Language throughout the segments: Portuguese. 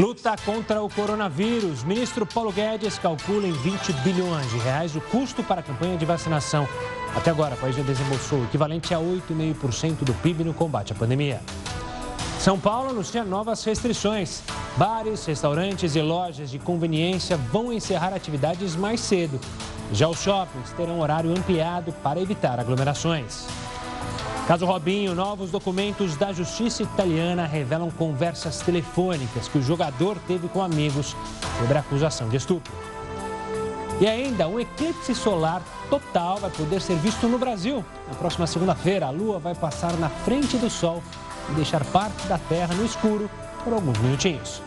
Luta contra o coronavírus. Ministro Paulo Guedes calcula em 20 bilhões de reais o custo para a campanha de vacinação. Até agora, o país já desembolsou o equivalente a 8,5% do PIB no combate à pandemia. São Paulo anuncia novas restrições. Bares, restaurantes e lojas de conveniência vão encerrar atividades mais cedo. Já os shoppings terão horário ampliado para evitar aglomerações. Caso Robinho, novos documentos da justiça italiana revelam conversas telefônicas que o jogador teve com amigos sobre a acusação de estupro. E ainda, um eclipse solar total vai poder ser visto no Brasil. Na próxima segunda-feira, a Lua vai passar na frente do Sol e deixar parte da Terra no escuro por alguns minutinhos.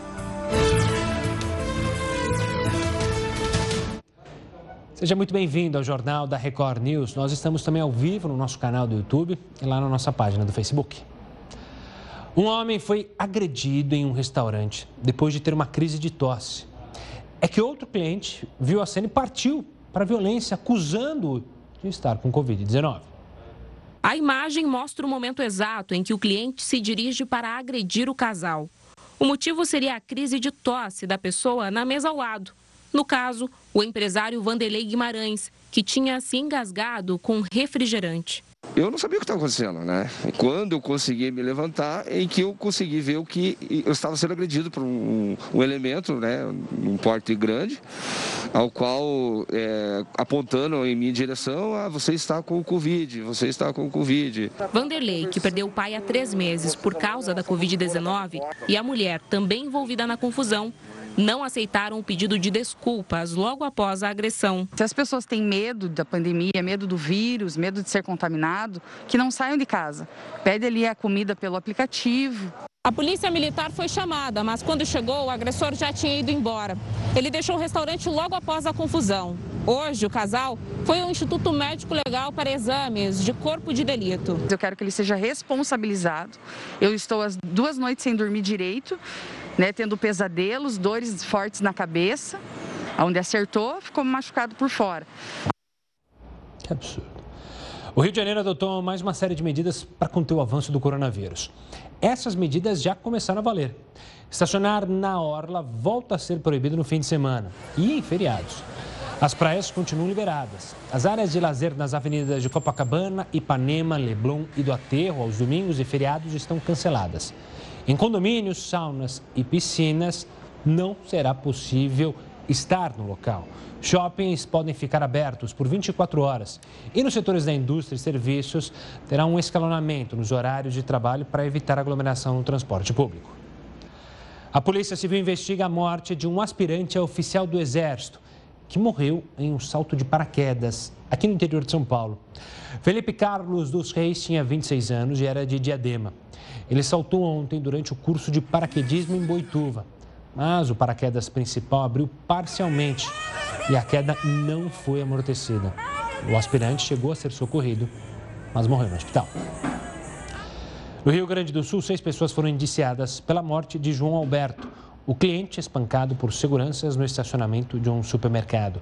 Seja muito bem-vindo ao Jornal da Record News. Nós estamos também ao vivo no nosso canal do YouTube e lá na nossa página do Facebook. Um homem foi agredido em um restaurante depois de ter uma crise de tosse. É que outro cliente viu a cena e partiu para a violência, acusando-o de estar com Covid-19. A imagem mostra o momento exato em que o cliente se dirige para agredir o casal. O motivo seria a crise de tosse da pessoa na mesa ao lado. No caso, o empresário Vanderlei Guimarães, que tinha se engasgado com refrigerante. Eu não sabia o que estava acontecendo, né? Quando eu consegui me levantar, em que eu consegui ver o que eu estava sendo agredido por um, um elemento, né? Um porte grande, ao qual é, apontando em minha direção, ah, você está com o Covid, você está com o Covid. Vanderlei, que perdeu o pai há três meses por causa da Covid-19, e a mulher, também envolvida na confusão, não aceitaram o pedido de desculpas logo após a agressão. Se as pessoas têm medo da pandemia, medo do vírus, medo de ser contaminado, que não saiam de casa. Pede ali a comida pelo aplicativo. A polícia militar foi chamada, mas quando chegou, o agressor já tinha ido embora. Ele deixou o restaurante logo após a confusão. Hoje, o casal foi ao Instituto Médico Legal para exames de corpo de delito. Eu quero que ele seja responsabilizado. Eu estou as duas noites sem dormir direito né, tendo pesadelos, dores fortes na cabeça. Onde acertou, ficou machucado por fora. Que absurdo. O Rio de Janeiro adotou mais uma série de medidas para conter o avanço do coronavírus. Essas medidas já começaram a valer. Estacionar na orla volta a ser proibido no fim de semana e em feriados. As praias continuam liberadas. As áreas de lazer nas avenidas de Copacabana, Ipanema, Leblon e do Aterro aos domingos e feriados estão canceladas. Em condomínios, saunas e piscinas, não será possível estar no local. Shoppings podem ficar abertos por 24 horas e nos setores da indústria e serviços terá um escalonamento nos horários de trabalho para evitar aglomeração no transporte público. A Polícia Civil investiga a morte de um aspirante a oficial do Exército que morreu em um salto de paraquedas aqui no interior de São Paulo. Felipe Carlos dos Reis tinha 26 anos e era de Diadema. Ele saltou ontem durante o curso de paraquedismo em Boituva, mas o paraquedas principal abriu parcialmente e a queda não foi amortecida. O aspirante chegou a ser socorrido, mas morreu no hospital. No Rio Grande do Sul, seis pessoas foram indiciadas pela morte de João Alberto, o cliente espancado por seguranças no estacionamento de um supermercado.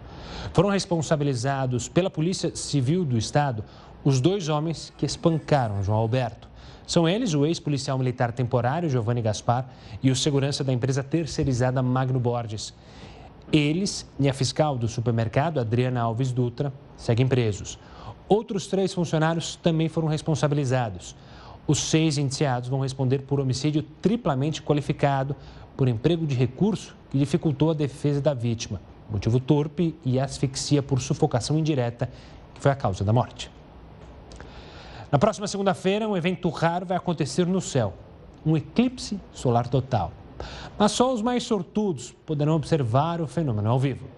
Foram responsabilizados pela Polícia Civil do Estado os dois homens que espancaram João Alberto. São eles o ex-policial militar temporário Giovanni Gaspar e o segurança da empresa terceirizada Magno Borges. Eles e a fiscal do supermercado, Adriana Alves Dutra, seguem presos. Outros três funcionários também foram responsabilizados. Os seis indiciados vão responder por homicídio triplamente qualificado por emprego de recurso que dificultou a defesa da vítima, motivo torpe e asfixia por sufocação indireta, que foi a causa da morte. Na próxima segunda-feira, um evento raro vai acontecer no céu: um eclipse solar total. Mas só os mais sortudos poderão observar o fenômeno ao vivo.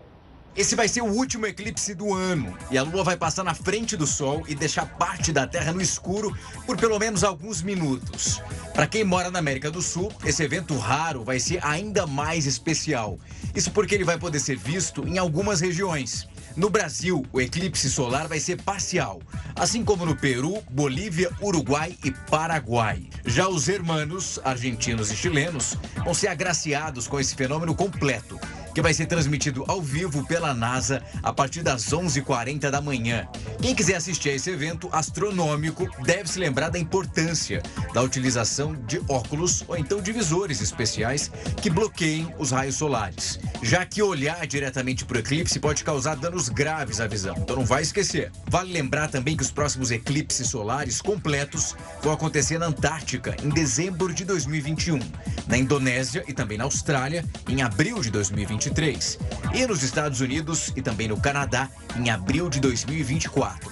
Esse vai ser o último eclipse do ano e a Lua vai passar na frente do Sol e deixar parte da Terra no escuro por pelo menos alguns minutos. Para quem mora na América do Sul, esse evento raro vai ser ainda mais especial. Isso porque ele vai poder ser visto em algumas regiões. No Brasil, o eclipse solar vai ser parcial, assim como no Peru, Bolívia, Uruguai e Paraguai. Já os hermanos, argentinos e chilenos, vão ser agraciados com esse fenômeno completo que vai ser transmitido ao vivo pela NASA a partir das 11h40 da manhã. Quem quiser assistir a esse evento astronômico deve se lembrar da importância da utilização de óculos ou então de visores especiais que bloqueiem os raios solares, já que olhar diretamente para o eclipse pode causar danos graves à visão. Então não vai esquecer. Vale lembrar também que os próximos eclipses solares completos vão acontecer na Antártica em dezembro de 2021, na Indonésia e também na Austrália em abril de 2023 e nos Estados Unidos e também no Canadá em abril de 2024.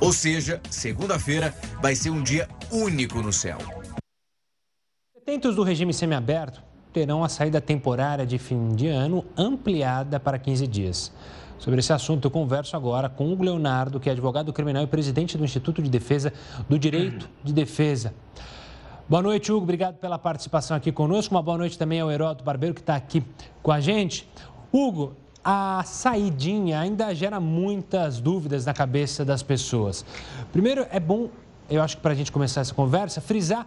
Ou seja, segunda-feira vai ser um dia único no céu. Detentos do regime semiaberto terão a saída temporária de fim de ano ampliada para 15 dias. Sobre esse assunto, eu converso agora com o Leonardo, que é advogado criminal e presidente do Instituto de Defesa do Direito de Defesa. Boa noite, Hugo. Obrigado pela participação aqui conosco. Uma boa noite também ao Heródoto Barbeiro, que está aqui com a gente. Hugo, a saidinha ainda gera muitas dúvidas na cabeça das pessoas. Primeiro, é bom, eu acho que para a gente começar essa conversa, frisar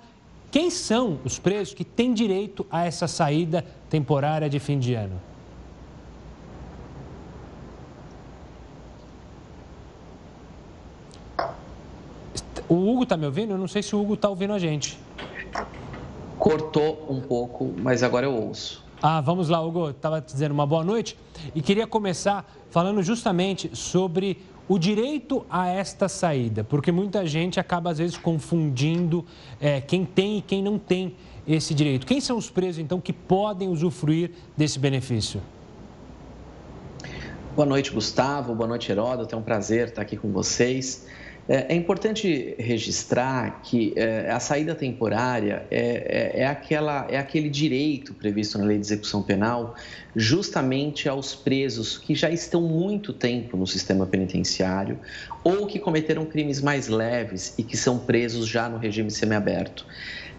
quem são os presos que têm direito a essa saída temporária de fim de ano. O Hugo está me ouvindo? Eu não sei se o Hugo está ouvindo a gente. Cortou um pouco, mas agora eu ouço. Ah, vamos lá, Hugo. Estava dizendo uma boa noite e queria começar falando justamente sobre o direito a esta saída, porque muita gente acaba às vezes confundindo é, quem tem e quem não tem esse direito. Quem são os presos, então, que podem usufruir desse benefício? Boa noite, Gustavo. Boa noite, Heródoto. É um prazer estar aqui com vocês. É, é importante registrar que é, a saída temporária é, é, é, aquela, é aquele direito previsto na lei de execução penal justamente aos presos que já estão muito tempo no sistema penitenciário ou que cometeram crimes mais leves e que são presos já no regime semiaberto.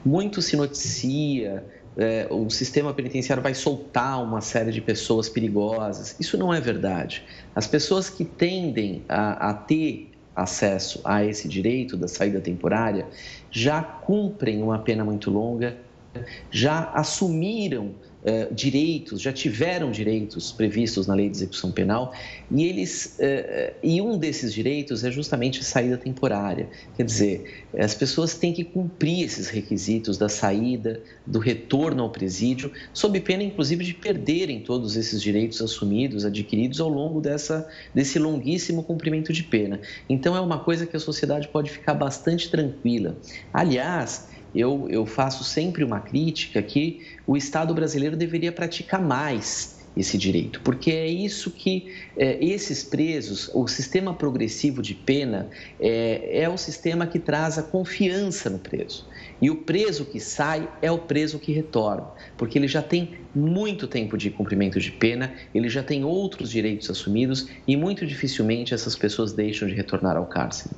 Muito se noticia é, o sistema penitenciário vai soltar uma série de pessoas perigosas. Isso não é verdade. As pessoas que tendem a, a ter acesso a esse direito da saída temporária já cumprem uma pena muito longa, já assumiram uh, direitos, já tiveram direitos previstos na lei de execução penal e eles uh, e um desses direitos é justamente a saída temporária. Quer dizer, as pessoas têm que cumprir esses requisitos da saída, do retorno ao presídio, sob pena inclusive de perderem todos esses direitos assumidos, adquiridos ao longo dessa desse longuíssimo cumprimento de pena. Então é uma coisa que a sociedade pode ficar bastante tranquila. Aliás, eu, eu faço sempre uma crítica que o Estado brasileiro deveria praticar mais esse direito, porque é isso que é, esses presos, o sistema progressivo de pena é, é o sistema que traz a confiança no preso. E o preso que sai é o preso que retorna, porque ele já tem muito tempo de cumprimento de pena, ele já tem outros direitos assumidos e muito dificilmente essas pessoas deixam de retornar ao cárcere.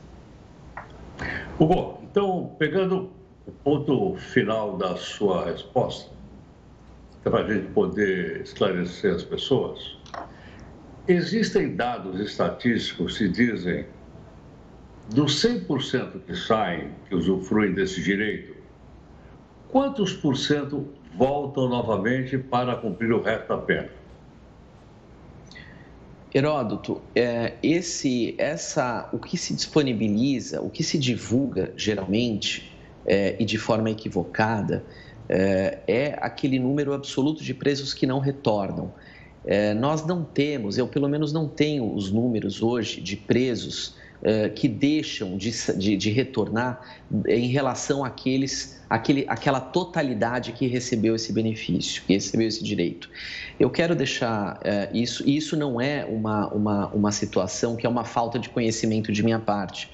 Hugo, então, pegando ponto final da sua resposta, para a gente poder esclarecer as pessoas. Existem dados estatísticos que dizem dos 100% que saem, que usufruem desse direito, quantos por cento voltam novamente para cumprir o resto da pena? Heródoto, é, esse, essa, o que se disponibiliza, o que se divulga geralmente é, e de forma equivocada, é, é, aquele número absoluto de presos que não retornam. É, nós não temos, eu pelo menos não tenho os números hoje de presos é, que deixam de, de, de, retornar em relação àqueles, àquele, àquela totalidade que recebeu esse benefício, que recebeu esse direito. Eu quero deixar é, isso, e isso não é uma, uma, uma situação que é uma falta de conhecimento de minha parte.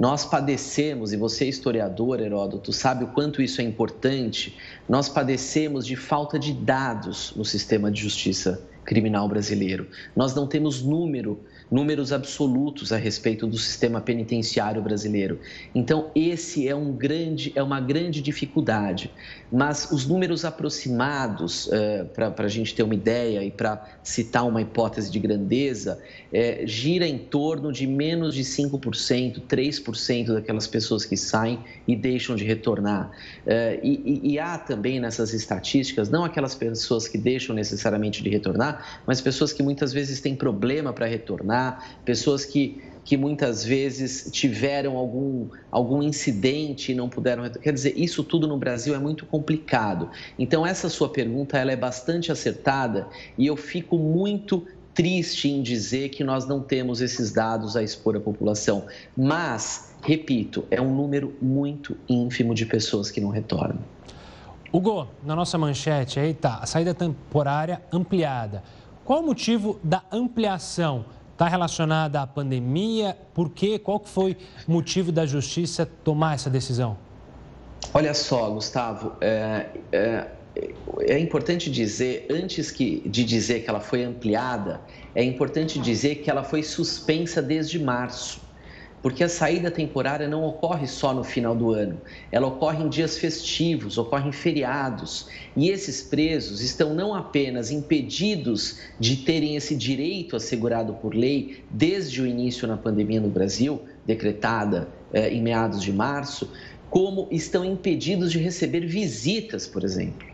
Nós padecemos, e você, historiador, Heródoto, sabe o quanto isso é importante, nós padecemos de falta de dados no sistema de justiça criminal brasileiro. Nós não temos número números absolutos a respeito do sistema penitenciário brasileiro. Então, esse é, um grande, é uma grande dificuldade. Mas os números aproximados, uh, para a gente ter uma ideia e para citar uma hipótese de grandeza, é, gira em torno de menos de 5%, 3% daquelas pessoas que saem e deixam de retornar. Uh, e, e, há também nessas estatísticas, não aquelas pessoas que deixam necessariamente de retornar, mas pessoas que muitas vezes têm problema para retornar, pessoas que, que muitas vezes tiveram algum, algum incidente e não puderam. Quer dizer, isso tudo no Brasil é muito complicado. Então, essa sua pergunta ela é bastante acertada e eu fico muito triste em dizer que nós não temos esses dados a expor à população, mas, repito, é um número muito ínfimo de pessoas que não retornam. Hugo, na nossa manchete aí tá, a saída temporária ampliada. Qual o motivo da ampliação? Está relacionada à pandemia? Por quê? Qual foi o motivo da justiça tomar essa decisão? Olha só, Gustavo, é, é é importante dizer, antes que, de dizer que ela foi ampliada, é importante dizer que ela foi suspensa desde março. Porque a saída temporária não ocorre só no final do ano, ela ocorre em dias festivos, ocorre em feriados. E esses presos estão não apenas impedidos de terem esse direito assegurado por lei desde o início na pandemia no Brasil, decretada eh, em meados de março, como estão impedidos de receber visitas, por exemplo.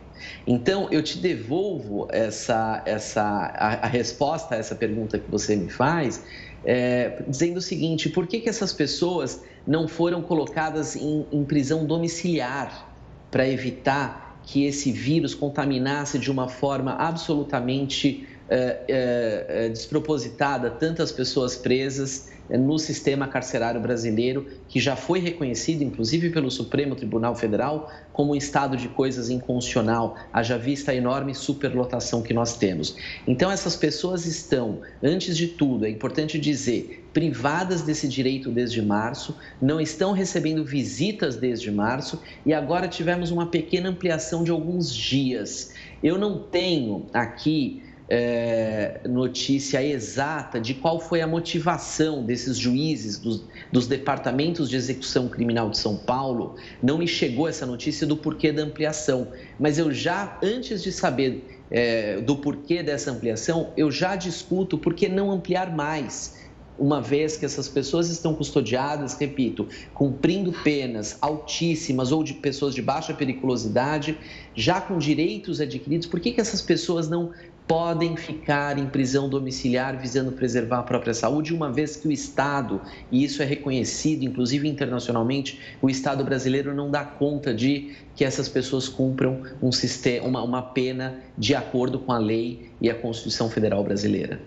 Então, eu te devolvo essa, essa, a, a resposta a essa pergunta que você me faz, é, dizendo o seguinte: por que, que essas pessoas não foram colocadas em, em prisão domiciliar para evitar que esse vírus contaminasse de uma forma absolutamente é, é, despropositada tantas pessoas presas no sistema carcerário brasileiro, que já foi reconhecido, inclusive pelo Supremo Tribunal Federal, como um estado de coisas inconstitucional, haja vista a enorme superlotação que nós temos. Então, essas pessoas estão, antes de tudo, é importante dizer, privadas desse direito desde março, não estão recebendo visitas desde março e agora tivemos uma pequena ampliação de alguns dias. Eu não tenho aqui é, notícia exata de qual foi a motivação desses juízes dos, dos, departamentos de execução criminal de São Paulo. Não me chegou essa notícia do porquê da ampliação, mas eu já, antes de saber é, do porquê dessa ampliação, eu já discuto por que não ampliar mais uma vez que essas pessoas estão custodiadas, repito, cumprindo penas altíssimas ou de pessoas de baixa periculosidade, já com direitos adquiridos, por que, que essas pessoas não podem ficar em prisão domiciliar visando preservar a própria saúde, uma vez que o Estado, e isso é reconhecido, inclusive internacionalmente, o Estado brasileiro não dá conta de que essas pessoas cumpram um sistema, uma, uma pena de acordo com a lei e a Constituição Federal Brasileira.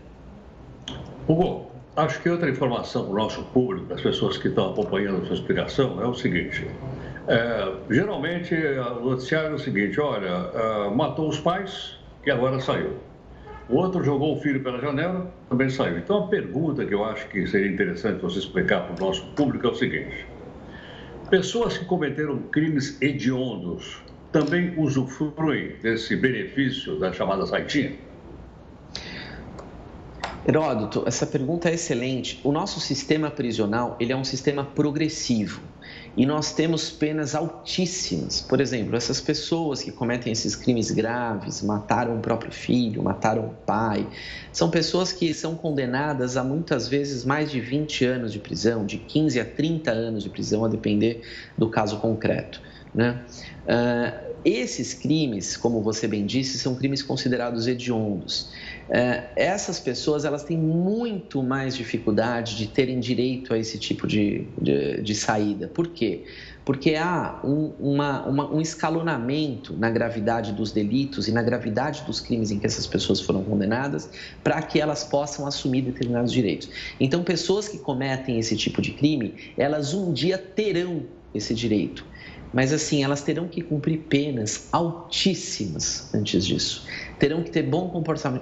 Hugo, acho que outra informação para o nosso público, para as pessoas que estão acompanhando a sua explicação, é o seguinte. É, geralmente, o noticiário é o seguinte, olha, é, matou os pais e agora saiu. O outro jogou o filho pela janela, também saiu. Então, a pergunta que eu acho que seria interessante você explicar para o nosso público é o seguinte: pessoas que cometeram crimes hediondos também usufruem desse benefício da chamada saitinha? Heródoto, essa pergunta é excelente. O nosso sistema prisional ele é um sistema progressivo e nós temos penas altíssimas. Por exemplo, essas pessoas que cometem esses crimes graves, mataram o próprio filho, mataram o pai, são pessoas que são condenadas a muitas vezes mais de 20 anos de prisão, de 15 a 30 anos de prisão, a depender do caso concreto. Né? Uh, esses crimes, como você bem disse, são crimes considerados hediondos. É, essas pessoas elas têm muito mais dificuldade de terem direito a esse tipo de, de, de saída. Por quê? Porque há um, uma, uma, um escalonamento na gravidade dos delitos e na gravidade dos crimes em que essas pessoas foram condenadas para que elas possam assumir determinados direitos. Então, pessoas que cometem esse tipo de crime, elas um dia terão esse direito mas assim, elas terão que cumprir penas altíssimas antes disso. Terão que ter bom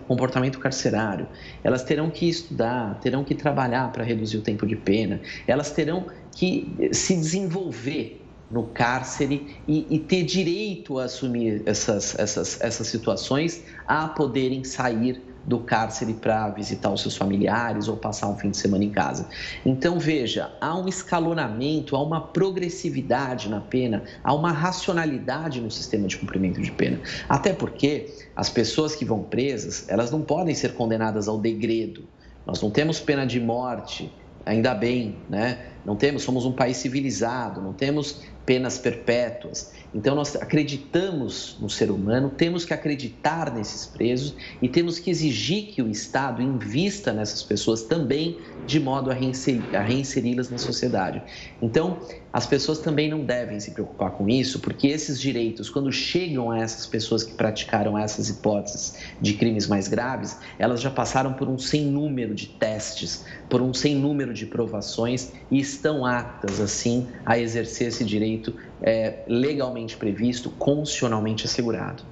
comportamento carcerário, elas terão que estudar, terão que trabalhar para reduzir o tempo de pena, elas terão que se desenvolver no cárcere e, e, ter direito a assumir essas, essas, essas situações, a poderem sair do cárcere para visitar os seus familiares ou passar um fim de semana em casa. Então, veja, há um escalonamento, há uma progressividade na pena, há uma racionalidade no sistema de cumprimento de pena. Até porque as pessoas que vão presas, elas não podem ser condenadas ao degredo. Nós não temos pena de morte, ainda bem, né? Não temos, somos um país civilizado, não temos penas perpétuas. Então, nós acreditamos no ser humano, temos que acreditar nesses presos e temos que exigir que o Estado invista nessas pessoas também, de modo a reinseri-las na sociedade. Então, as pessoas também não devem se preocupar com isso, porque esses direitos, quando chegam a essas pessoas que praticaram essas hipóteses de crimes mais graves, elas já passaram por um sem número de testes, por um sem número de provações e estão aptas, assim, a exercer esse direito é, legalmente previsto, constitucionalmente assegurado.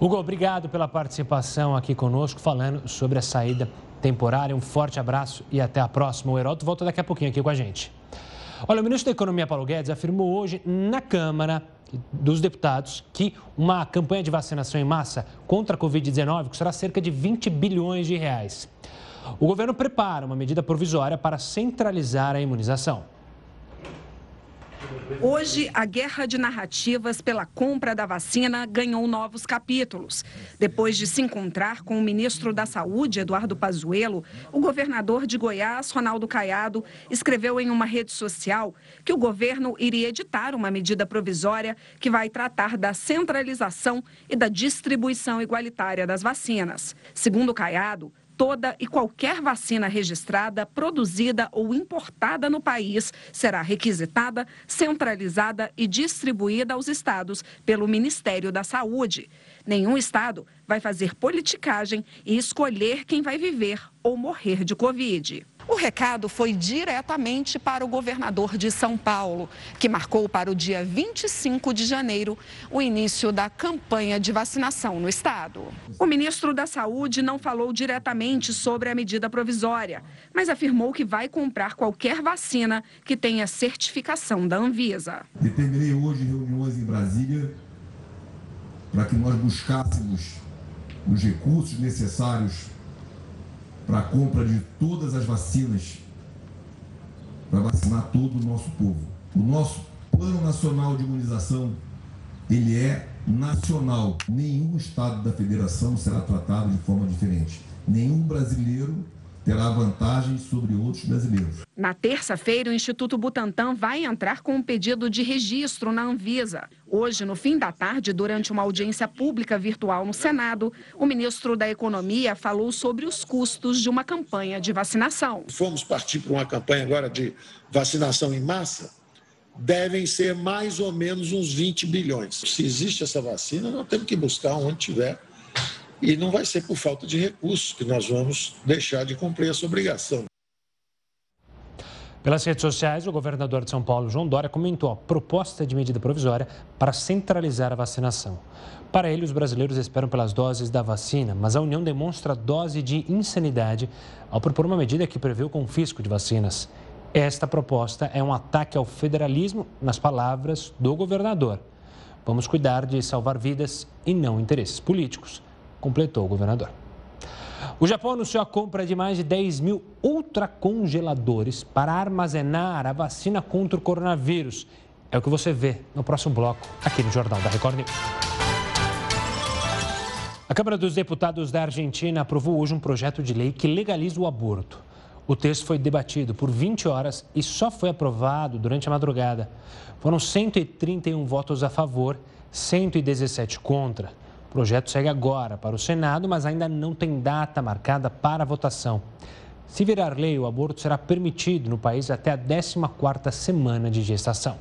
Hugo, obrigado pela participação aqui conosco, falando sobre a saída temporária. Um forte abraço e até a próxima. O Heroto volta daqui a pouquinho aqui com a gente. Olha, o ministro da Economia, Paulo Guedes, afirmou hoje na Câmara dos Deputados que uma campanha de vacinação em massa contra a Covid-19 custará cerca de 20 bilhões de reais. O governo prepara uma medida provisória para centralizar a imunização. Hoje, a guerra de narrativas pela compra da vacina ganhou novos capítulos. Depois de se encontrar com o ministro da Saúde, Eduardo Pazuello, o governador de Goiás, Ronaldo Caiado, escreveu em uma rede social que o governo iria editar uma medida provisória que vai tratar da centralização e da distribuição igualitária das vacinas. Segundo Caiado, toda e qualquer vacina registrada, produzida ou importada no país será requisitada, centralizada e distribuída aos estados pelo Ministério da Saúde. Nenhum estado vai fazer politicagem e escolher quem vai viver ou morrer de Covid. O recado foi diretamente para o governador de São Paulo, que marcou para o dia 25 de janeiro o início da campanha de vacinação no estado. O ministro da Saúde não falou diretamente sobre a medida provisória, mas afirmou que vai comprar qualquer vacina que tenha certificação da Anvisa. Determinei hoje reuniões em Brasília para que nós buscássemos os recursos necessários para a compra de todas as vacinas, para vacinar todo o nosso povo. O nosso Plano Nacional de Imunização, ele é nacional. Nenhum estado da federação será tratado de forma diferente. Nenhum brasileiro terá vantagens sobre outros brasileiros. Na terça-feira, o Instituto Butantan vai entrar com um pedido de registro na Anvisa. Hoje, no fim da tarde, durante uma audiência pública virtual no Senado, o ministro da Economia falou sobre os custos de uma campanha de vacinação. Fomos partir para uma campanha agora de vacinação em massa, devem ser mais ou menos uns 20 bilhões. Se existe essa vacina, nós temos que buscar onde tiver e não vai ser por falta de recursos que nós vamos deixar de cumprir essa obrigação. Pelas redes sociais, o governador de São Paulo, João Dória, comentou a proposta de medida provisória para centralizar a vacinação. Para ele, os brasileiros esperam pelas doses da vacina, mas a União demonstra dose de insanidade ao propor uma medida que prevê o confisco de vacinas. Esta proposta é um ataque ao federalismo, nas palavras do governador. Vamos cuidar de salvar vidas e não interesses políticos completou o governador. O Japão anunciou a compra de mais de 10 mil ultracongeladores para armazenar a vacina contra o coronavírus. É o que você vê no próximo bloco, aqui no Jornal da Record News. A Câmara dos Deputados da Argentina aprovou hoje um projeto de lei que legaliza o aborto. O texto foi debatido por 20 horas e só foi aprovado durante a madrugada. Foram 131 votos a favor, 117 contra. O projeto segue agora para o Senado, mas ainda não tem data marcada para votação. Se virar lei, o aborto será permitido no país até a 14ª semana de gestação.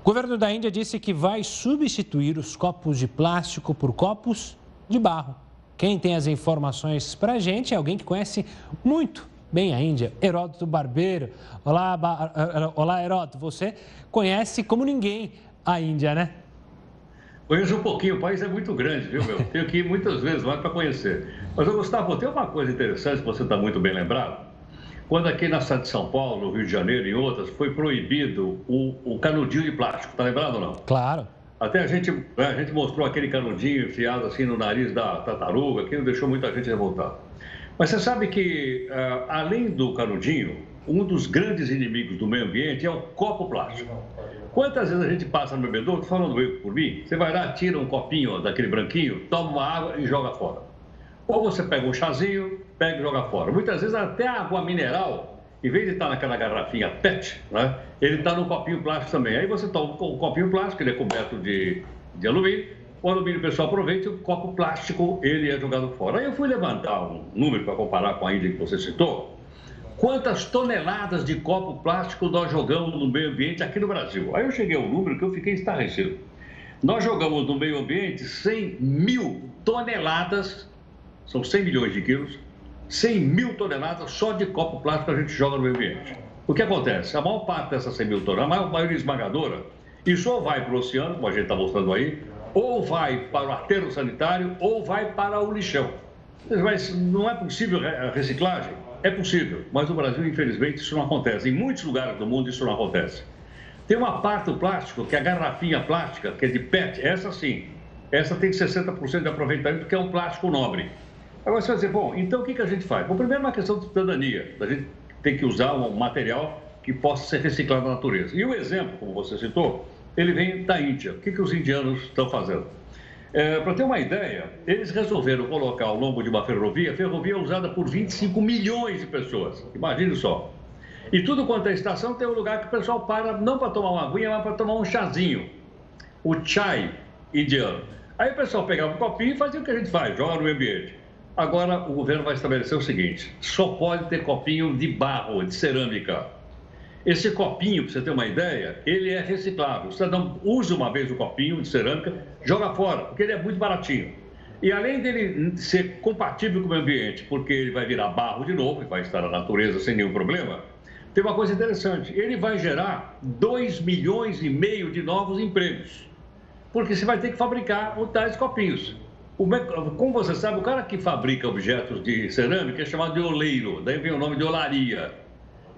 O governo da Índia disse que vai substituir os copos de plástico por copos de barro. Quem tem as informações para a gente é alguém que conhece muito bem a Índia, Heródoto Barbeiro. Olá, Olá Heródoto, você conhece como ninguém a Índia, né? Conheço um pouquinho, o país é muito grande, viu, meu? Tenho que ir muitas vezes lá para conhecer. Mas, Gustavo, tem uma coisa interessante que você está muito bem lembrado. Quando aqui na cidade de São Paulo, Rio de Janeiro e outras, foi proibido o, o canudinho de plástico, tá lembrado ou não? Claro. Até a gente, né, a gente mostrou aquele canudinho enfiado assim no nariz da tartaruga, que não deixou muita gente revoltada. Mas você sabe que, uh, além do canudinho, um dos grandes inimigos do meio ambiente é o copo plástico. Quantas vezes a gente passa no bebedouro, falando eu por mim, você vai lá, tira um copinho daquele branquinho, toma uma água e joga fora. Ou você pega um chazinho, pega e joga fora. Muitas vezes até água mineral em vez de estar naquela garrafinha PET, né, ele está no copinho plástico também. Aí você toma o copinho plástico, ele é coberto de, de alumínio, o alumínio pessoal aproveita o copo plástico ele é jogado fora. Aí eu fui levantar um número para comparar com a ilha que você citou. Quantas toneladas de copo plástico nós jogamos no meio ambiente aqui no Brasil? Aí eu cheguei ao número que eu fiquei estarrecido. Nós jogamos no meio ambiente 100 mil toneladas, são 100 milhões de quilos, 100 mil toneladas só de copo plástico a gente joga no meio ambiente. O que acontece? A maior parte dessas 100 mil toneladas, a maior maioria esmagadora, isso ou vai para o oceano, como a gente está mostrando aí, ou vai para o aterro sanitário, ou vai para o lixão. Mas não é possível reciclagem? É possível, mas no Brasil, infelizmente, isso não acontece. Em muitos lugares do mundo, isso não acontece. Tem uma parte do plástico, que é a garrafinha plástica, que é de PET, essa sim. Essa tem 60% de aproveitamento, porque é um plástico nobre. Agora você vai dizer, bom, então o que, que a gente faz? Bom, primeiro uma questão de cidadania. A gente tem que usar um material que possa ser reciclado na natureza. E o exemplo, como você citou, ele vem da Índia. O que, que os indianos estão fazendo? É, Para ter uma ideia, eles resolveram colocar ao longo de uma ferrovia, ferrovia usada por 25 milhões de pessoas. Imagine só. E tudo quanto é estação tem um lugar que o pessoal para, não para tomar uma aguinha, mas para tomar um chazinho. O chai indiano. Aí o pessoal pegava um copinho e fazia o que a gente faz, joga no ambiente. Agora o governo vai estabelecer o seguinte: só pode ter copinho de barro, de cerâmica. Esse copinho, para você ter uma ideia, ele é reciclável. O cidadão usa uma vez o copinho de cerâmica, joga fora, porque ele é muito baratinho. E além dele ser compatível com o meio ambiente, porque ele vai virar barro de novo e vai estar na natureza sem nenhum problema, tem uma coisa interessante: ele vai gerar 2 milhões e meio de novos empregos. Porque você vai ter que fabricar os tais copinhos. Como você sabe, o cara que fabrica objetos de cerâmica é chamado de oleiro, daí vem o nome de olaria.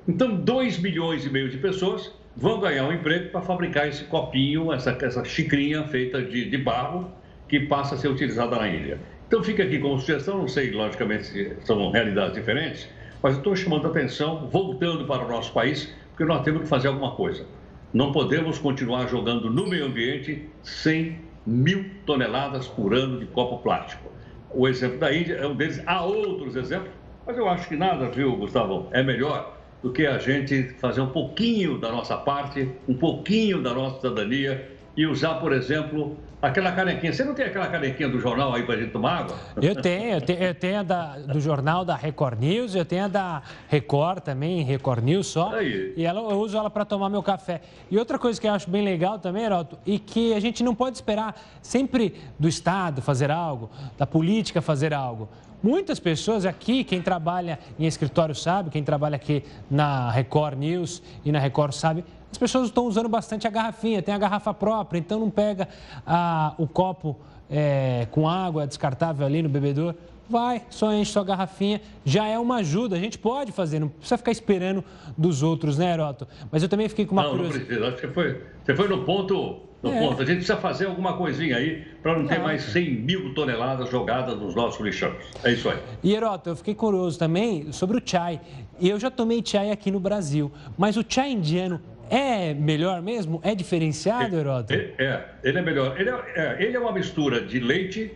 Então, 2 milhões e meio de pessoas vão ganhar um emprego para fabricar esse copinho, essa, essa xicrinha feita de, de barro, que passa a ser utilizada na ilha. Então, fica aqui como sugestão, não sei, logicamente, se são realidades diferentes, mas eu estou chamando a atenção, voltando para o nosso país, porque nós temos que fazer alguma coisa. Não podemos continuar jogando no meio ambiente sem mil toneladas por ano de copo plástico. O exemplo da Índia é um deles. Há outros exemplos, mas eu acho que nada, viu, Gustavo, é melhor do que a gente fazer um pouquinho da nossa parte, um pouquinho da nossa cidadania e usar, por exemplo, aquela canequinha. Você não tem aquela canequinha do jornal aí para a gente tomar água? Eu tenho, eu tenho, eu tenho a da, do jornal da Record News, eu tenho a da Record também, Record News só. Aí. E ela, eu uso ela para tomar meu café. E outra coisa que eu acho bem legal também, Heroto, e que a gente não pode esperar sempre do Estado fazer algo, da política fazer algo. Muitas pessoas aqui, quem trabalha em escritório sabe, quem trabalha aqui na Record News e na Record sabe, as pessoas estão usando bastante a garrafinha, tem a garrafa própria, então não pega a, o copo é, com água descartável ali no bebedor. Vai, só enche sua garrafinha, já é uma ajuda. A gente pode fazer, não precisa ficar esperando dos outros, né, Heroto? Mas eu também fiquei com uma não, curiosidade. Não precisa, acho que foi, você foi no ponto no é. ponto. A gente precisa fazer alguma coisinha aí para não ter mais 100 mil toneladas jogadas nos nossos lixões. É isso aí. E, Heroto, eu fiquei curioso também sobre o chai. Eu já tomei chai aqui no Brasil, mas o chai indiano é melhor mesmo? É diferenciado, Heródoto? É, é, ele é melhor. Ele é, é, ele é uma mistura de leite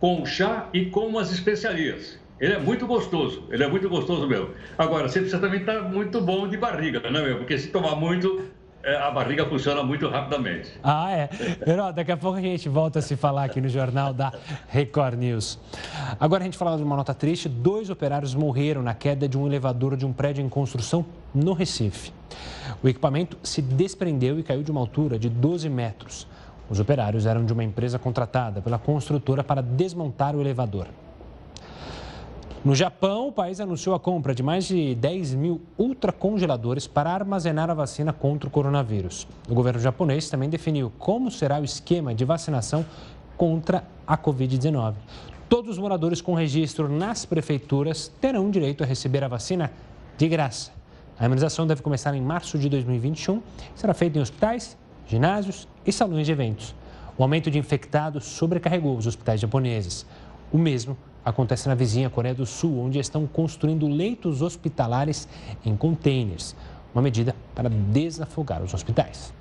com chá e com umas especiarias. Ele é muito gostoso, ele é muito gostoso mesmo. Agora, você precisa também estar muito bom de barriga, né, meu? Porque se tomar muito, é, a barriga funciona muito rapidamente. Ah, é. Herói, daqui a pouco a gente volta a se falar aqui no jornal da Record News. Agora a gente fala de uma nota triste: dois operários morreram na queda de um elevador de um prédio em construção no Recife. O equipamento se desprendeu e caiu de uma altura de 12 metros. Os operários eram de uma empresa contratada pela construtora para desmontar o elevador. No Japão, o país anunciou a compra de mais de 10 mil ultracongeladores para armazenar a vacina contra o coronavírus. O governo japonês também definiu como será o esquema de vacinação contra a Covid-19. Todos os moradores com registro nas prefeituras terão direito a receber a vacina de graça. A imunização deve começar em março de 2021 e será feita em hospitais, ginásios e salões de eventos. O aumento de infectados sobrecarregou os hospitais japoneses. O mesmo acontece na vizinha Coreia do Sul, onde estão construindo leitos hospitalares em containers, uma medida para desafogar os hospitais.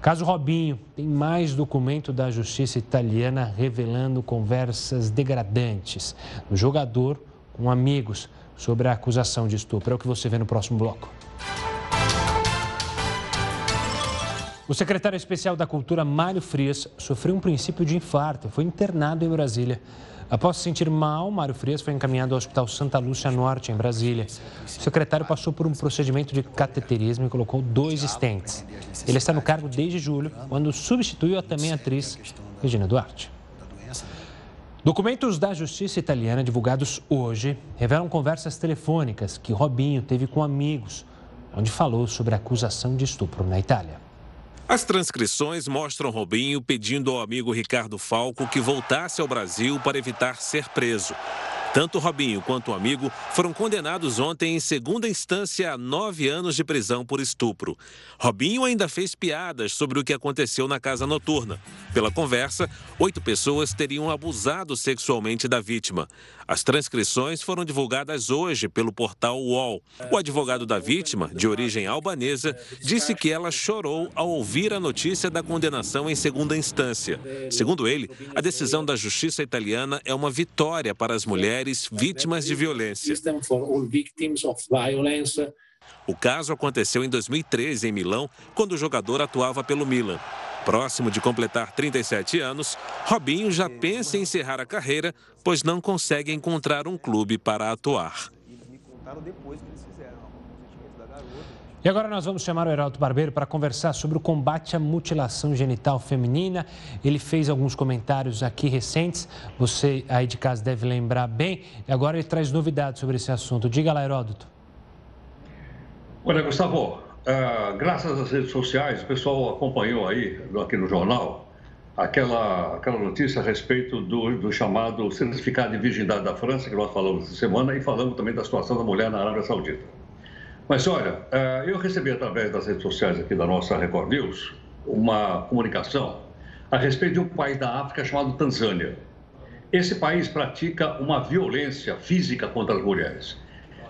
Caso Robinho, tem mais documento da justiça italiana revelando conversas degradantes do jogador com amigos sobre a acusação de estupro. É o que você vê no próximo bloco. O secretário especial da Cultura, Mário Frias, sofreu um princípio de infarto e foi internado em Brasília. Após se sentir mal, Mário Frias foi encaminhado ao Hospital Santa Lúcia Norte, em Brasília. O secretário passou por um procedimento de cateterismo e colocou dois estentes. Ele está no cargo desde julho, quando substituiu a também atriz Regina Duarte. Documentos da justiça italiana divulgados hoje revelam conversas telefônicas que Robinho teve com amigos, onde falou sobre a acusação de estupro na Itália. As transcrições mostram Robinho pedindo ao amigo Ricardo Falco que voltasse ao Brasil para evitar ser preso. Tanto Robinho quanto o amigo foram condenados ontem em segunda instância a nove anos de prisão por estupro. Robinho ainda fez piadas sobre o que aconteceu na casa noturna. Pela conversa, oito pessoas teriam abusado sexualmente da vítima. As transcrições foram divulgadas hoje pelo portal UOL. O advogado da vítima, de origem albanesa, disse que ela chorou ao ouvir a notícia da condenação em segunda instância. Segundo ele, a decisão da justiça italiana é uma vitória para as mulheres vítimas de violência. O caso aconteceu em 2013 em Milão, quando o jogador atuava pelo Milan. Próximo de completar 37 anos, Robinho já pensa em encerrar a carreira, pois não consegue encontrar um clube para atuar. E agora nós vamos chamar o Heraldo Barbeiro para conversar sobre o combate à mutilação genital feminina. Ele fez alguns comentários aqui recentes, você aí de casa deve lembrar bem. E agora ele traz novidades sobre esse assunto. Diga lá, Heródoto. Olha, Gustavo, uh, graças às redes sociais, o pessoal acompanhou aí, aqui no jornal, aquela, aquela notícia a respeito do, do chamado certificado de virgindade da França, que nós falamos essa semana, e falamos também da situação da mulher na Arábia Saudita. Mas olha, uh, eu recebi através das redes sociais aqui da nossa Record News uma comunicação a respeito de um país da África chamado Tanzânia. Esse país pratica uma violência física contra as mulheres.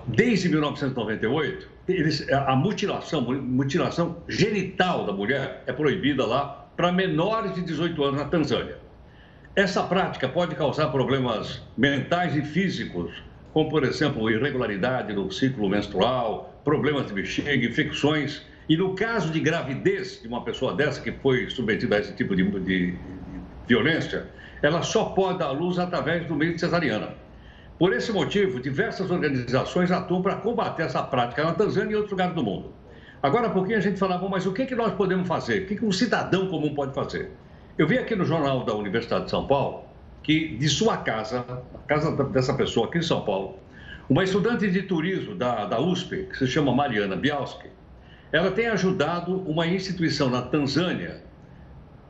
Desde 1998, eles, a mutilação, mutilação genital da mulher é proibida lá para menores de 18 anos na Tanzânia. Essa prática pode causar problemas mentais e físicos, como, por exemplo, irregularidade no ciclo menstrual, problemas de bexiga, infecções. E no caso de gravidez de uma pessoa dessa que foi submetida a esse tipo de, de, violência, ela só pode dar luz através do meio de cesariana. Por esse motivo, diversas organizações atuam para combater essa prática na Tanzânia e em outros lugares do mundo. Agora, há pouquinho a gente falava, mas o que, que nós podemos fazer? O que, que um cidadão comum pode fazer? Eu vi aqui no jornal da Universidade de São Paulo que de sua casa, a casa dessa pessoa aqui em São Paulo, uma estudante de turismo da, da USP, que se chama Mariana Bialski, ela tem ajudado uma instituição na Tanzânia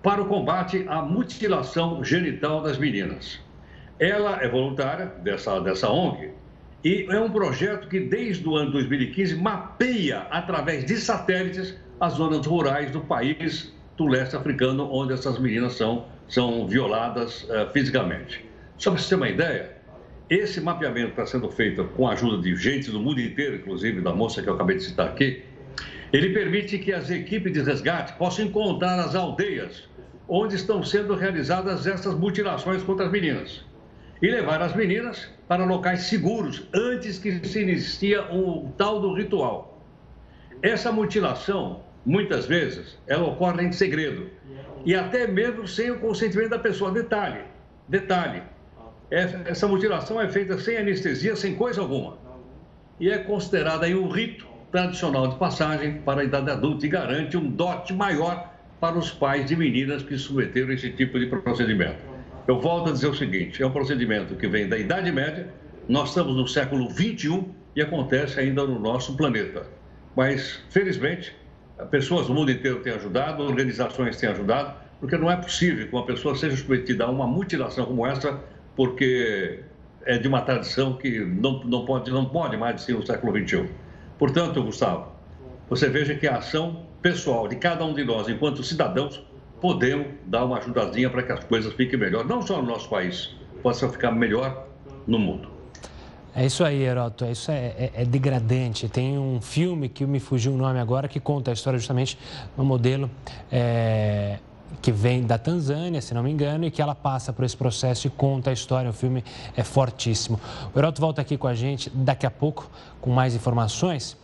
para o combate à mutilação genital das meninas. Ela é voluntária dessa, dessa ONG e é um projeto que, desde o ano 2015, mapeia, através de satélites, as zonas rurais do país do leste africano, onde essas meninas são, são violadas uh, fisicamente. Só para você ter uma ideia, esse mapeamento está sendo feito com a ajuda de gente do mundo inteiro, inclusive da moça que eu acabei de citar aqui, ele permite que as equipes de resgate possam encontrar as aldeias onde estão sendo realizadas essas mutilações contra as meninas e levar as meninas para locais seguros antes que se inicia o tal do ritual. Essa mutilação, muitas vezes, ela ocorre em segredo e até mesmo sem o consentimento da pessoa. Detalhe, detalhe, essa mutilação é feita sem anestesia, sem coisa alguma e é considerada aí um rito tradicional de passagem para a idade adulta e garante um dote maior para os pais de meninas que submeteram esse tipo de procedimento. Eu volto a dizer o seguinte: é um procedimento que vem da Idade Média, nós estamos no século 21 e acontece ainda no nosso planeta. Mas, felizmente, pessoas do mundo inteiro têm ajudado, organizações têm ajudado, porque não é possível que uma pessoa seja submetida a uma mutilação como essa, porque é de uma tradição que não, não, pode, não pode mais ser no século XXI. Portanto, Gustavo, você veja que a ação pessoal de cada um de nós, enquanto cidadãos, podemos dar uma ajudazinha para que as coisas fiquem melhor, não só no nosso país, possa ficar melhor no mundo. É isso aí, Heroto. É isso é, é, é, degradante. Tem um filme que me fugiu o nome agora que conta a história justamente uma modelo é, que vem da Tanzânia, se não me engano, e que ela passa por esse processo e conta a história. O filme é fortíssimo. O Heroto volta aqui com a gente daqui a pouco com mais informações.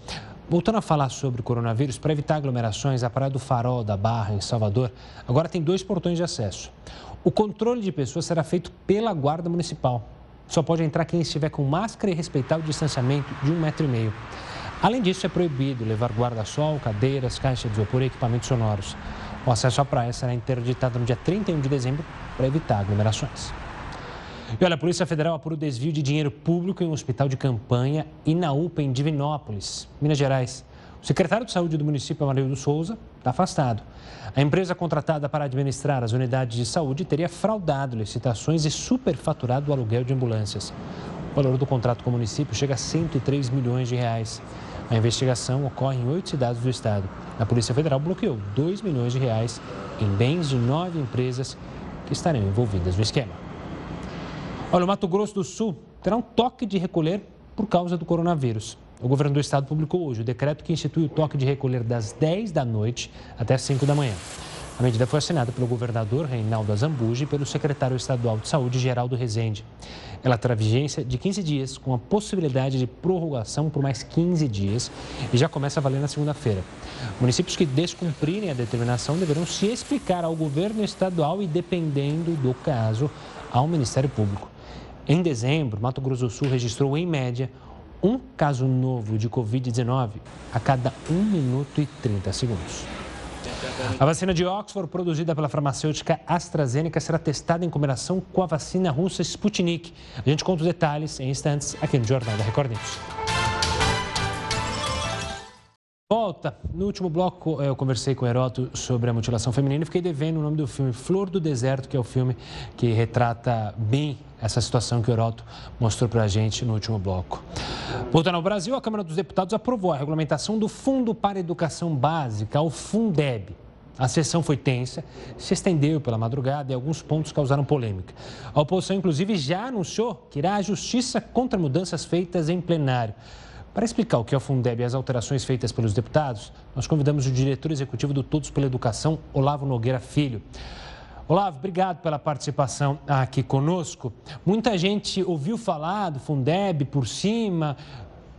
Voltando a falar sobre o coronavírus, para evitar aglomerações, a Praia do Farol da Barra, em Salvador, agora tem dois portões de acesso. O controle de pessoas será feito pela Guarda Municipal. Só pode entrar quem estiver com máscara e respeitar o distanciamento de um metro e meio. Além disso, é proibido levar guarda-sol, cadeiras, caixas de isopor e equipamentos sonoros. O acesso à praia será interditado no dia 31 de dezembro para evitar aglomerações. E olha, a Polícia Federal apura o desvio de dinheiro público em um hospital de campanha e na UPA em Divinópolis, Minas Gerais. O secretário de Saúde do município, Amarildo Souza, está afastado. A empresa contratada para administrar as unidades de saúde teria fraudado licitações e superfaturado o aluguel de ambulâncias. O valor do contrato com o município chega a 103 milhões de reais. A investigação ocorre em oito cidades do estado. A Polícia Federal bloqueou 2 milhões de reais em bens de nove empresas que estarão envolvidas no esquema. Olha, o Mato Grosso do Sul terá um toque de recolher por causa do coronavírus. O governo do estado publicou hoje o decreto que institui o toque de recolher das 10 da noite até 5 da manhã. A medida foi assinada pelo governador Reinaldo Azambuja e pelo secretário estadual de saúde, Geraldo Rezende. Ela terá vigência de 15 dias, com a possibilidade de prorrogação por mais 15 dias e já começa a valer na segunda-feira. Municípios que descumprirem a determinação deverão se explicar ao governo estadual e, dependendo do caso, ao Ministério Público. Em dezembro, Mato Grosso do Sul registrou, em média, um caso novo de Covid-19 a cada 1 minuto e 30 segundos. A vacina de Oxford, produzida pela farmacêutica AstraZeneca, será testada em combinação com a vacina russa Sputnik. A gente conta os detalhes em instantes aqui no Jornal da Record News. Volta. No último bloco, eu conversei com o Heroto sobre a mutilação feminina e fiquei devendo o nome do filme Flor do Deserto, que é o filme que retrata bem essa situação que o Heroto mostrou para a gente no último bloco. Voltando ao Brasil, a Câmara dos Deputados aprovou a regulamentação do Fundo para Educação Básica, o Fundeb. A sessão foi tensa, se estendeu pela madrugada e alguns pontos causaram polêmica. A oposição, inclusive, já anunciou que irá à justiça contra mudanças feitas em plenário. Para explicar o que é o Fundeb e as alterações feitas pelos deputados, nós convidamos o diretor executivo do Todos pela Educação, Olavo Nogueira Filho. Olavo, obrigado pela participação aqui conosco. Muita gente ouviu falar do Fundeb por cima,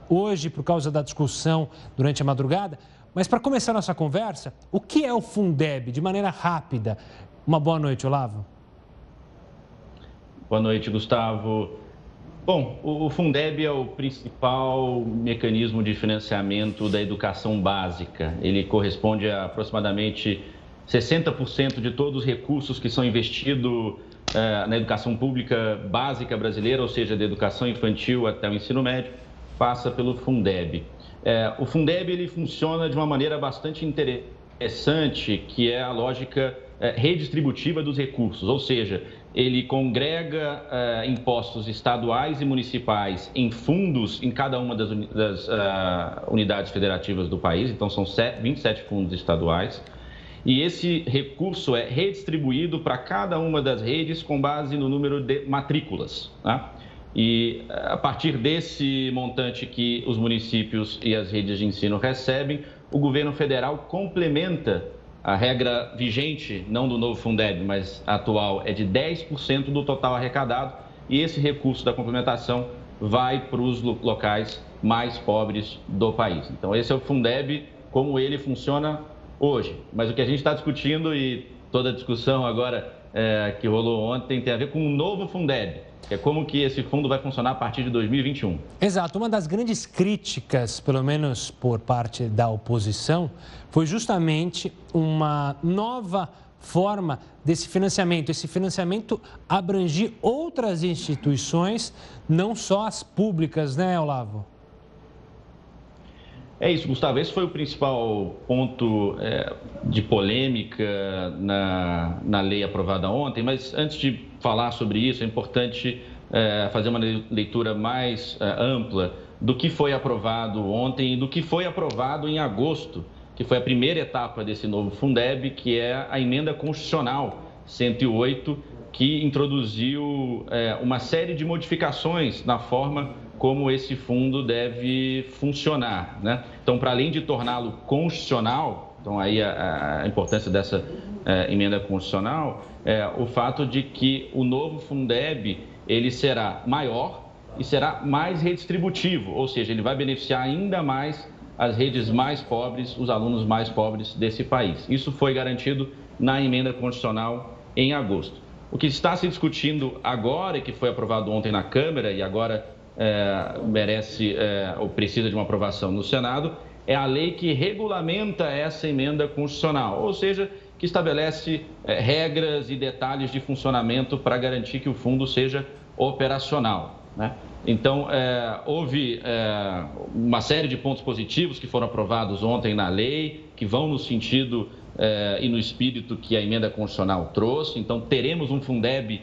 hoje por causa da discussão durante a madrugada. Mas para começar nossa conversa, o que é o Fundeb, de maneira rápida? Uma boa noite, Olavo. Boa noite, Gustavo. Bom, o Fundeb é o principal mecanismo de financiamento da educação básica. Ele corresponde a aproximadamente 60% de todos os recursos que são investidos eh, na educação pública básica brasileira, ou seja, da educação infantil até o ensino médio, passa pelo Fundeb. Eh, o Fundeb ele funciona de uma maneira bastante interessante, que é a lógica eh, redistributiva dos recursos, ou seja, ele congrega uh, impostos estaduais e municipais em fundos em cada uma das, das uh, unidades federativas do país, então são 27 fundos estaduais. E esse recurso é redistribuído para cada uma das redes com base no número de matrículas. Tá? E a partir desse montante que os municípios e as redes de ensino recebem, o governo federal complementa a regra vigente, não do novo Fundeb, mas atual, é de 10% do total arrecadado e esse recurso da complementação vai para os locais mais pobres do país. Então, esse é o Fundeb, como ele funciona hoje. Mas o que a gente está discutindo e toda a discussão agora é, que rolou ontem tem a ver com o novo Fundeb, que é como que esse fundo vai funcionar a partir de 2021. Exato. Uma das grandes críticas, pelo menos por parte da oposição, foi justamente uma nova forma desse financiamento. Esse financiamento abrangir outras instituições, não só as públicas, né, Olavo? É isso, Gustavo. Esse foi o principal ponto é, de polêmica na, na lei aprovada ontem. Mas antes de falar sobre isso, é importante é, fazer uma leitura mais é, ampla do que foi aprovado ontem e do que foi aprovado em agosto que foi a primeira etapa desse novo Fundeb, que é a emenda constitucional 108, que introduziu é, uma série de modificações na forma como esse fundo deve funcionar. Né? Então, para além de torná-lo constitucional, então aí a, a importância dessa é, emenda constitucional é o fato de que o novo Fundeb ele será maior e será mais redistributivo, ou seja, ele vai beneficiar ainda mais as redes mais pobres, os alunos mais pobres desse país. Isso foi garantido na emenda constitucional em agosto. O que está se discutindo agora e que foi aprovado ontem na Câmara e agora é, merece é, ou precisa de uma aprovação no Senado é a lei que regulamenta essa emenda constitucional, ou seja, que estabelece é, regras e detalhes de funcionamento para garantir que o fundo seja operacional. Né? Então, é, houve é, uma série de pontos positivos que foram aprovados ontem na lei, que vão no sentido é, e no espírito que a emenda constitucional trouxe. Então, teremos um Fundeb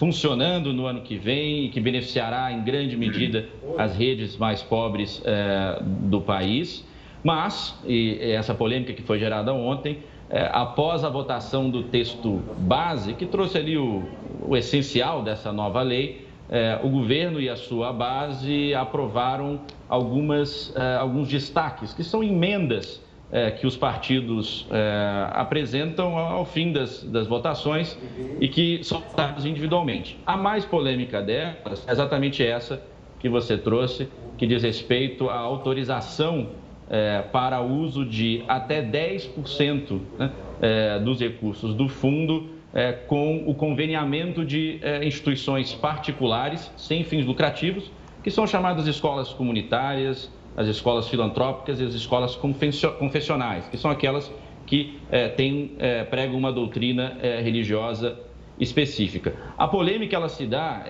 funcionando no ano que vem e que beneficiará em grande medida as redes mais pobres é, do país. Mas, e essa polêmica que foi gerada ontem, é, após a votação do texto base, que trouxe ali o, o essencial dessa nova lei, é, o governo e a sua base aprovaram algumas, alguns destaques, que são emendas é, que os partidos é, apresentam ao fim das, das, votações e que são votados individualmente. A mais polêmica delas é exatamente essa que você trouxe, que diz respeito à autorização é, para uso de até 10% né, é, dos recursos do fundo é, com o conveniamento de é, instituições particulares sem fins lucrativos, que são chamadas escolas comunitárias, as escolas filantrópicas e as escolas confessionais, que são aquelas que é, é, pregam uma doutrina religiosa específica. A polêmica ela se dá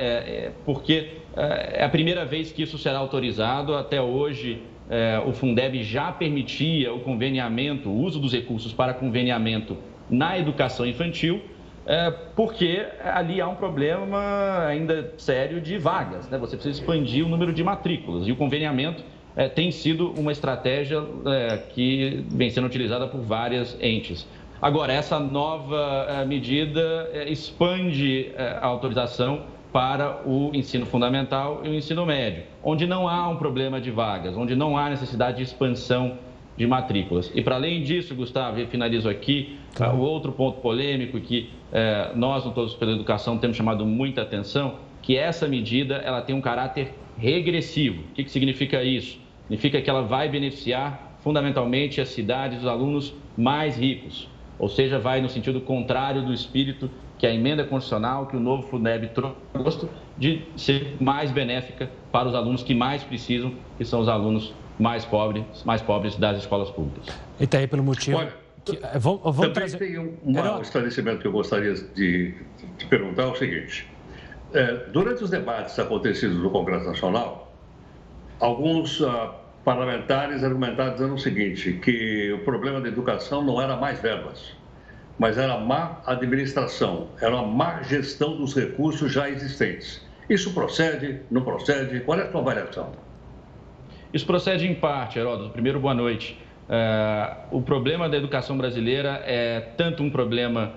porque é a primeira vez que isso será autorizado. Até hoje, é, o Fundeb já permitia o conveniamento, o uso dos recursos para conveniamento na educação infantil, é, porque ali há um problema ainda sério de vagas. Né? Você precisa expandir o número de matrículas e o conveniamento é, tem sido uma estratégia é, que vem sendo utilizada por várias entes. Agora, essa nova é, medida é, expande a autorização para o ensino fundamental e o ensino médio, onde não há um problema de vagas, onde não há necessidade de expansão de matrículas. E para além disso, Gustavo, e finalizo aqui, tá. o outro ponto polêmico que eh, nós, no Todos pela Educação, temos chamado muita atenção, que essa medida ela tem um caráter regressivo. O que, que significa isso? Significa que ela vai beneficiar fundamentalmente as cidades, os alunos mais ricos, ou seja, vai no sentido contrário do espírito que a emenda constitucional, que o novo FUNEB trouxe, de ser mais benéfica para os alunos que mais precisam, que são os alunos mais pobres, mais pobres das escolas públicas. E está aí pelo motivo... Olha, que, eh, vou, vou também trazer... tem um, um esclarecimento que eu gostaria de, de perguntar, é o seguinte. É, durante os debates acontecidos no Congresso Nacional, alguns uh, parlamentares argumentaram dizendo o seguinte, que o problema da educação não era mais verbas, mas era má administração, era má gestão dos recursos já existentes. Isso procede, não procede? Qual é a sua avaliação? Isso procede em parte, Heródoto. Primeiro, boa noite. É, o problema da educação brasileira é tanto um problema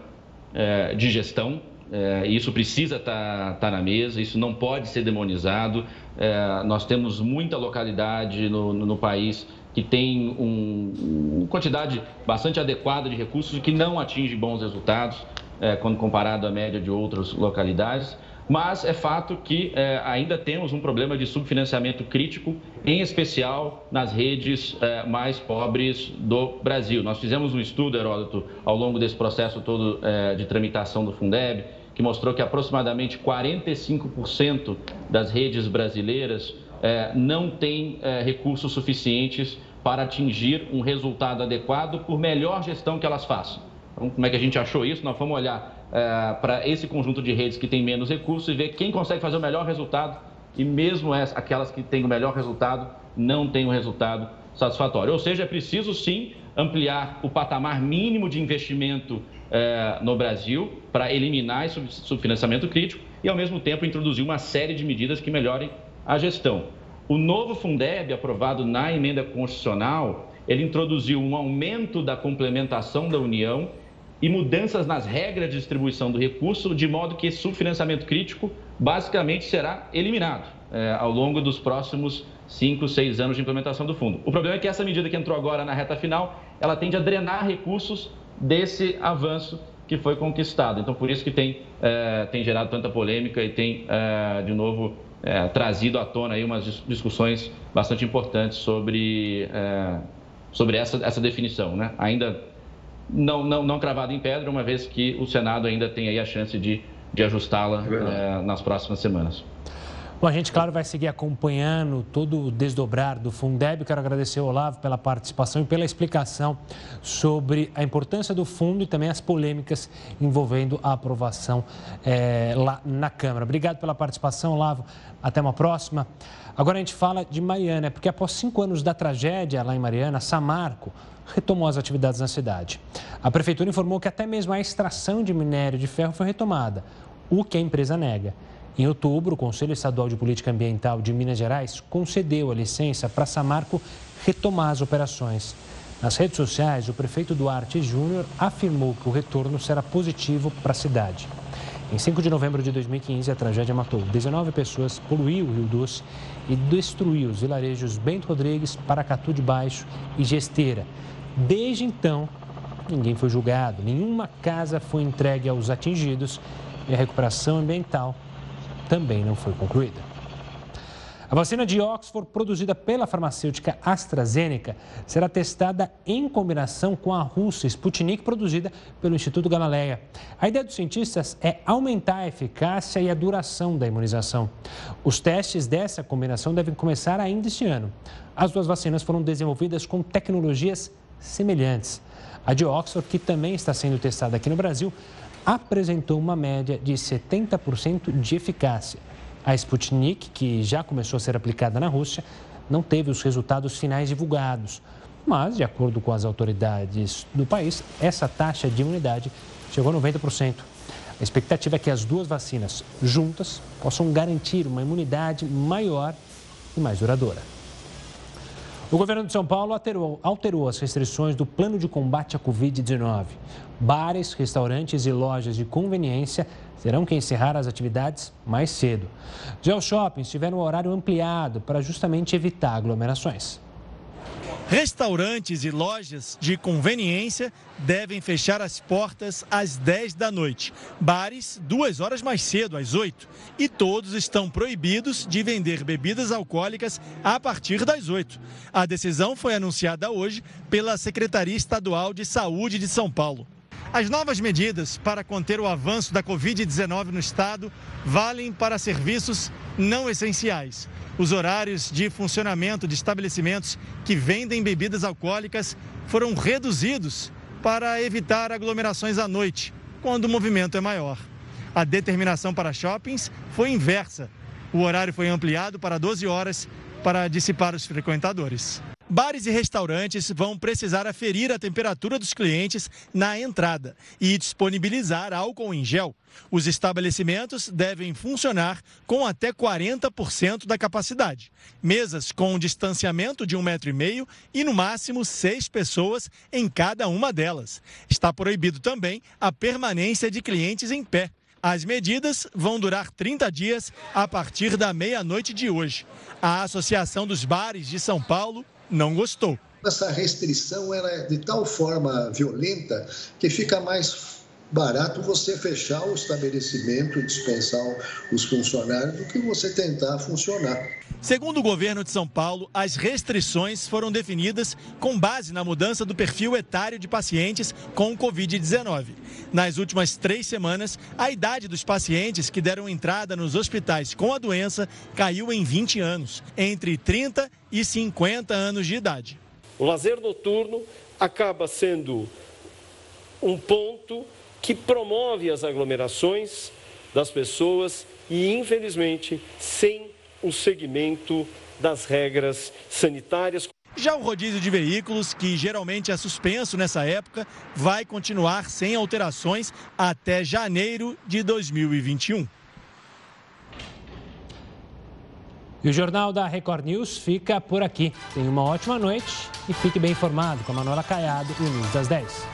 é, de gestão, é, isso precisa estar tá, tá na mesa, isso não pode ser demonizado. É, nós temos muita localidade no, no, no país que tem um, uma quantidade bastante adequada de recursos que não atinge bons resultados é, quando comparado à média de outras localidades. Mas é fato que é, ainda temos um problema de subfinanciamento crítico, em especial nas redes é, mais pobres do Brasil. Nós fizemos um estudo, Heródoto, ao longo desse processo todo é, de tramitação do Fundeb, que mostrou que aproximadamente 45% das redes brasileiras é, não tem é, recursos suficientes para atingir um resultado adequado por melhor gestão que elas façam. Então, como é que a gente achou isso? Nós fomos olhar é, para esse conjunto de redes que tem menos recursos e ver quem consegue fazer o melhor resultado e mesmo as, aquelas que têm o melhor resultado não têm um resultado satisfatório. Ou seja, é preciso sim ampliar o patamar mínimo de investimento é, no Brasil para eliminar esse subfinanciamento crítico e, ao mesmo tempo, introduzir uma série de medidas que melhorem a gestão. O novo Fundeb, aprovado na emenda constitucional, ele introduziu um aumento da complementação da União e mudanças nas regras de distribuição do recurso, de modo que esse subfinanciamento crítico basicamente será eliminado é, ao longo dos próximos 5, 6 anos de implementação do fundo. O problema é que essa medida que entrou agora na reta final, ela tende a drenar recursos desse avanço que foi conquistado. Então, por isso que tem, é, tem gerado tanta polêmica e tem, é, de novo, é, trazido à tona aí umas discussões bastante importantes sobre, sobre essa, essa definição. Né? Ainda não, não, não cravada em pedra, uma vez que o Senado ainda tem aí a chance de, de ajustá-la nas próximas semanas. Bom, a gente, claro, vai seguir acompanhando todo o desdobrar do Fundeb. Quero agradecer ao Olavo pela participação e pela explicação sobre a importância do fundo e também as polêmicas envolvendo a aprovação é, lá na Câmara. Obrigado pela participação, Olavo. Até uma próxima. Agora a gente fala de Mariana, porque após cinco anos da tragédia lá em Mariana, Samarco retomou as atividades na cidade. A prefeitura informou que até mesmo a extração de minério de ferro foi retomada, o que a empresa nega. Em outubro, o Conselho Estadual de Política Ambiental de Minas Gerais concedeu a licença para Samarco retomar as operações. Nas redes sociais, o prefeito Duarte Júnior afirmou que o retorno será positivo para a cidade. Em 5 de novembro de 2015, a tragédia matou 19 pessoas, poluiu o Rio Doce e destruiu os vilarejos Bento Rodrigues, Paracatu de Baixo e Gesteira. Desde então, ninguém foi julgado, nenhuma casa foi entregue aos atingidos e a recuperação ambiental também não foi concluída. A vacina de Oxford, produzida pela farmacêutica AstraZeneca, será testada em combinação com a russa Sputnik, produzida pelo Instituto Gamaleya. A ideia dos cientistas é aumentar a eficácia e a duração da imunização. Os testes dessa combinação devem começar ainda este ano. As duas vacinas foram desenvolvidas com tecnologias semelhantes. A de Oxford, que também está sendo testada aqui no Brasil, apresentou uma média de 70% de eficácia. A Sputnik, que já começou a ser aplicada na Rússia, não teve os resultados finais divulgados. Mas, de acordo com as autoridades do país, essa taxa de imunidade chegou a 90%. A expectativa é que as duas vacinas juntas possam garantir uma imunidade maior e mais duradoura. O governo de São Paulo alterou, alterou as restrições do plano de combate à Covid-19. Bares, restaurantes e lojas de conveniência terão que encerrar as atividades mais cedo. Já os shoppings tiveram o horário ampliado para justamente evitar aglomerações. Restaurantes e lojas de conveniência devem fechar as portas às 10 da noite. Bares, duas horas mais cedo, às 8. E todos estão proibidos de vender bebidas alcoólicas a partir das 8. A decisão foi anunciada hoje pela Secretaria Estadual de Saúde de São Paulo. As novas medidas para conter o avanço da Covid-19 no estado valem para serviços não essenciais. Os horários de funcionamento de estabelecimentos que vendem bebidas alcoólicas foram reduzidos para evitar aglomerações à noite, quando o movimento é maior. A determinação para shoppings foi inversa. O horário foi ampliado para 12 horas para dissipar os frequentadores. Bares e restaurantes vão precisar aferir a temperatura dos clientes na entrada e disponibilizar álcool em gel. Os estabelecimentos devem funcionar com até 40% da capacidade. Mesas com um distanciamento de um metro e meio e, no máximo, seis pessoas em cada uma delas. Está proibido também a permanência de clientes em pé. As medidas vão durar 30 dias a partir da meia-noite de hoje. A Associação dos Bares de São Paulo não gostou. Essa restrição ela é de tal forma violenta que fica mais barato você fechar o estabelecimento, dispensar os funcionários, do que você tentar funcionar. Segundo o governo de São Paulo, as restrições foram definidas com base na mudança do perfil etário de pacientes com Covid-19. Nas últimas três semanas, a idade dos pacientes que deram entrada nos hospitais com a doença caiu em 20 anos, entre 30 e 50 anos de idade. O lazer noturno acaba sendo um ponto que promove as aglomerações das pessoas e, infelizmente, sem o segmento das regras sanitárias. Já o rodízio de veículos, que geralmente é suspenso nessa época, vai continuar sem alterações até janeiro de 2021. E o Jornal da Record News fica por aqui. Tenha uma ótima noite e fique bem informado com a Manuela Caiado e o News das 10.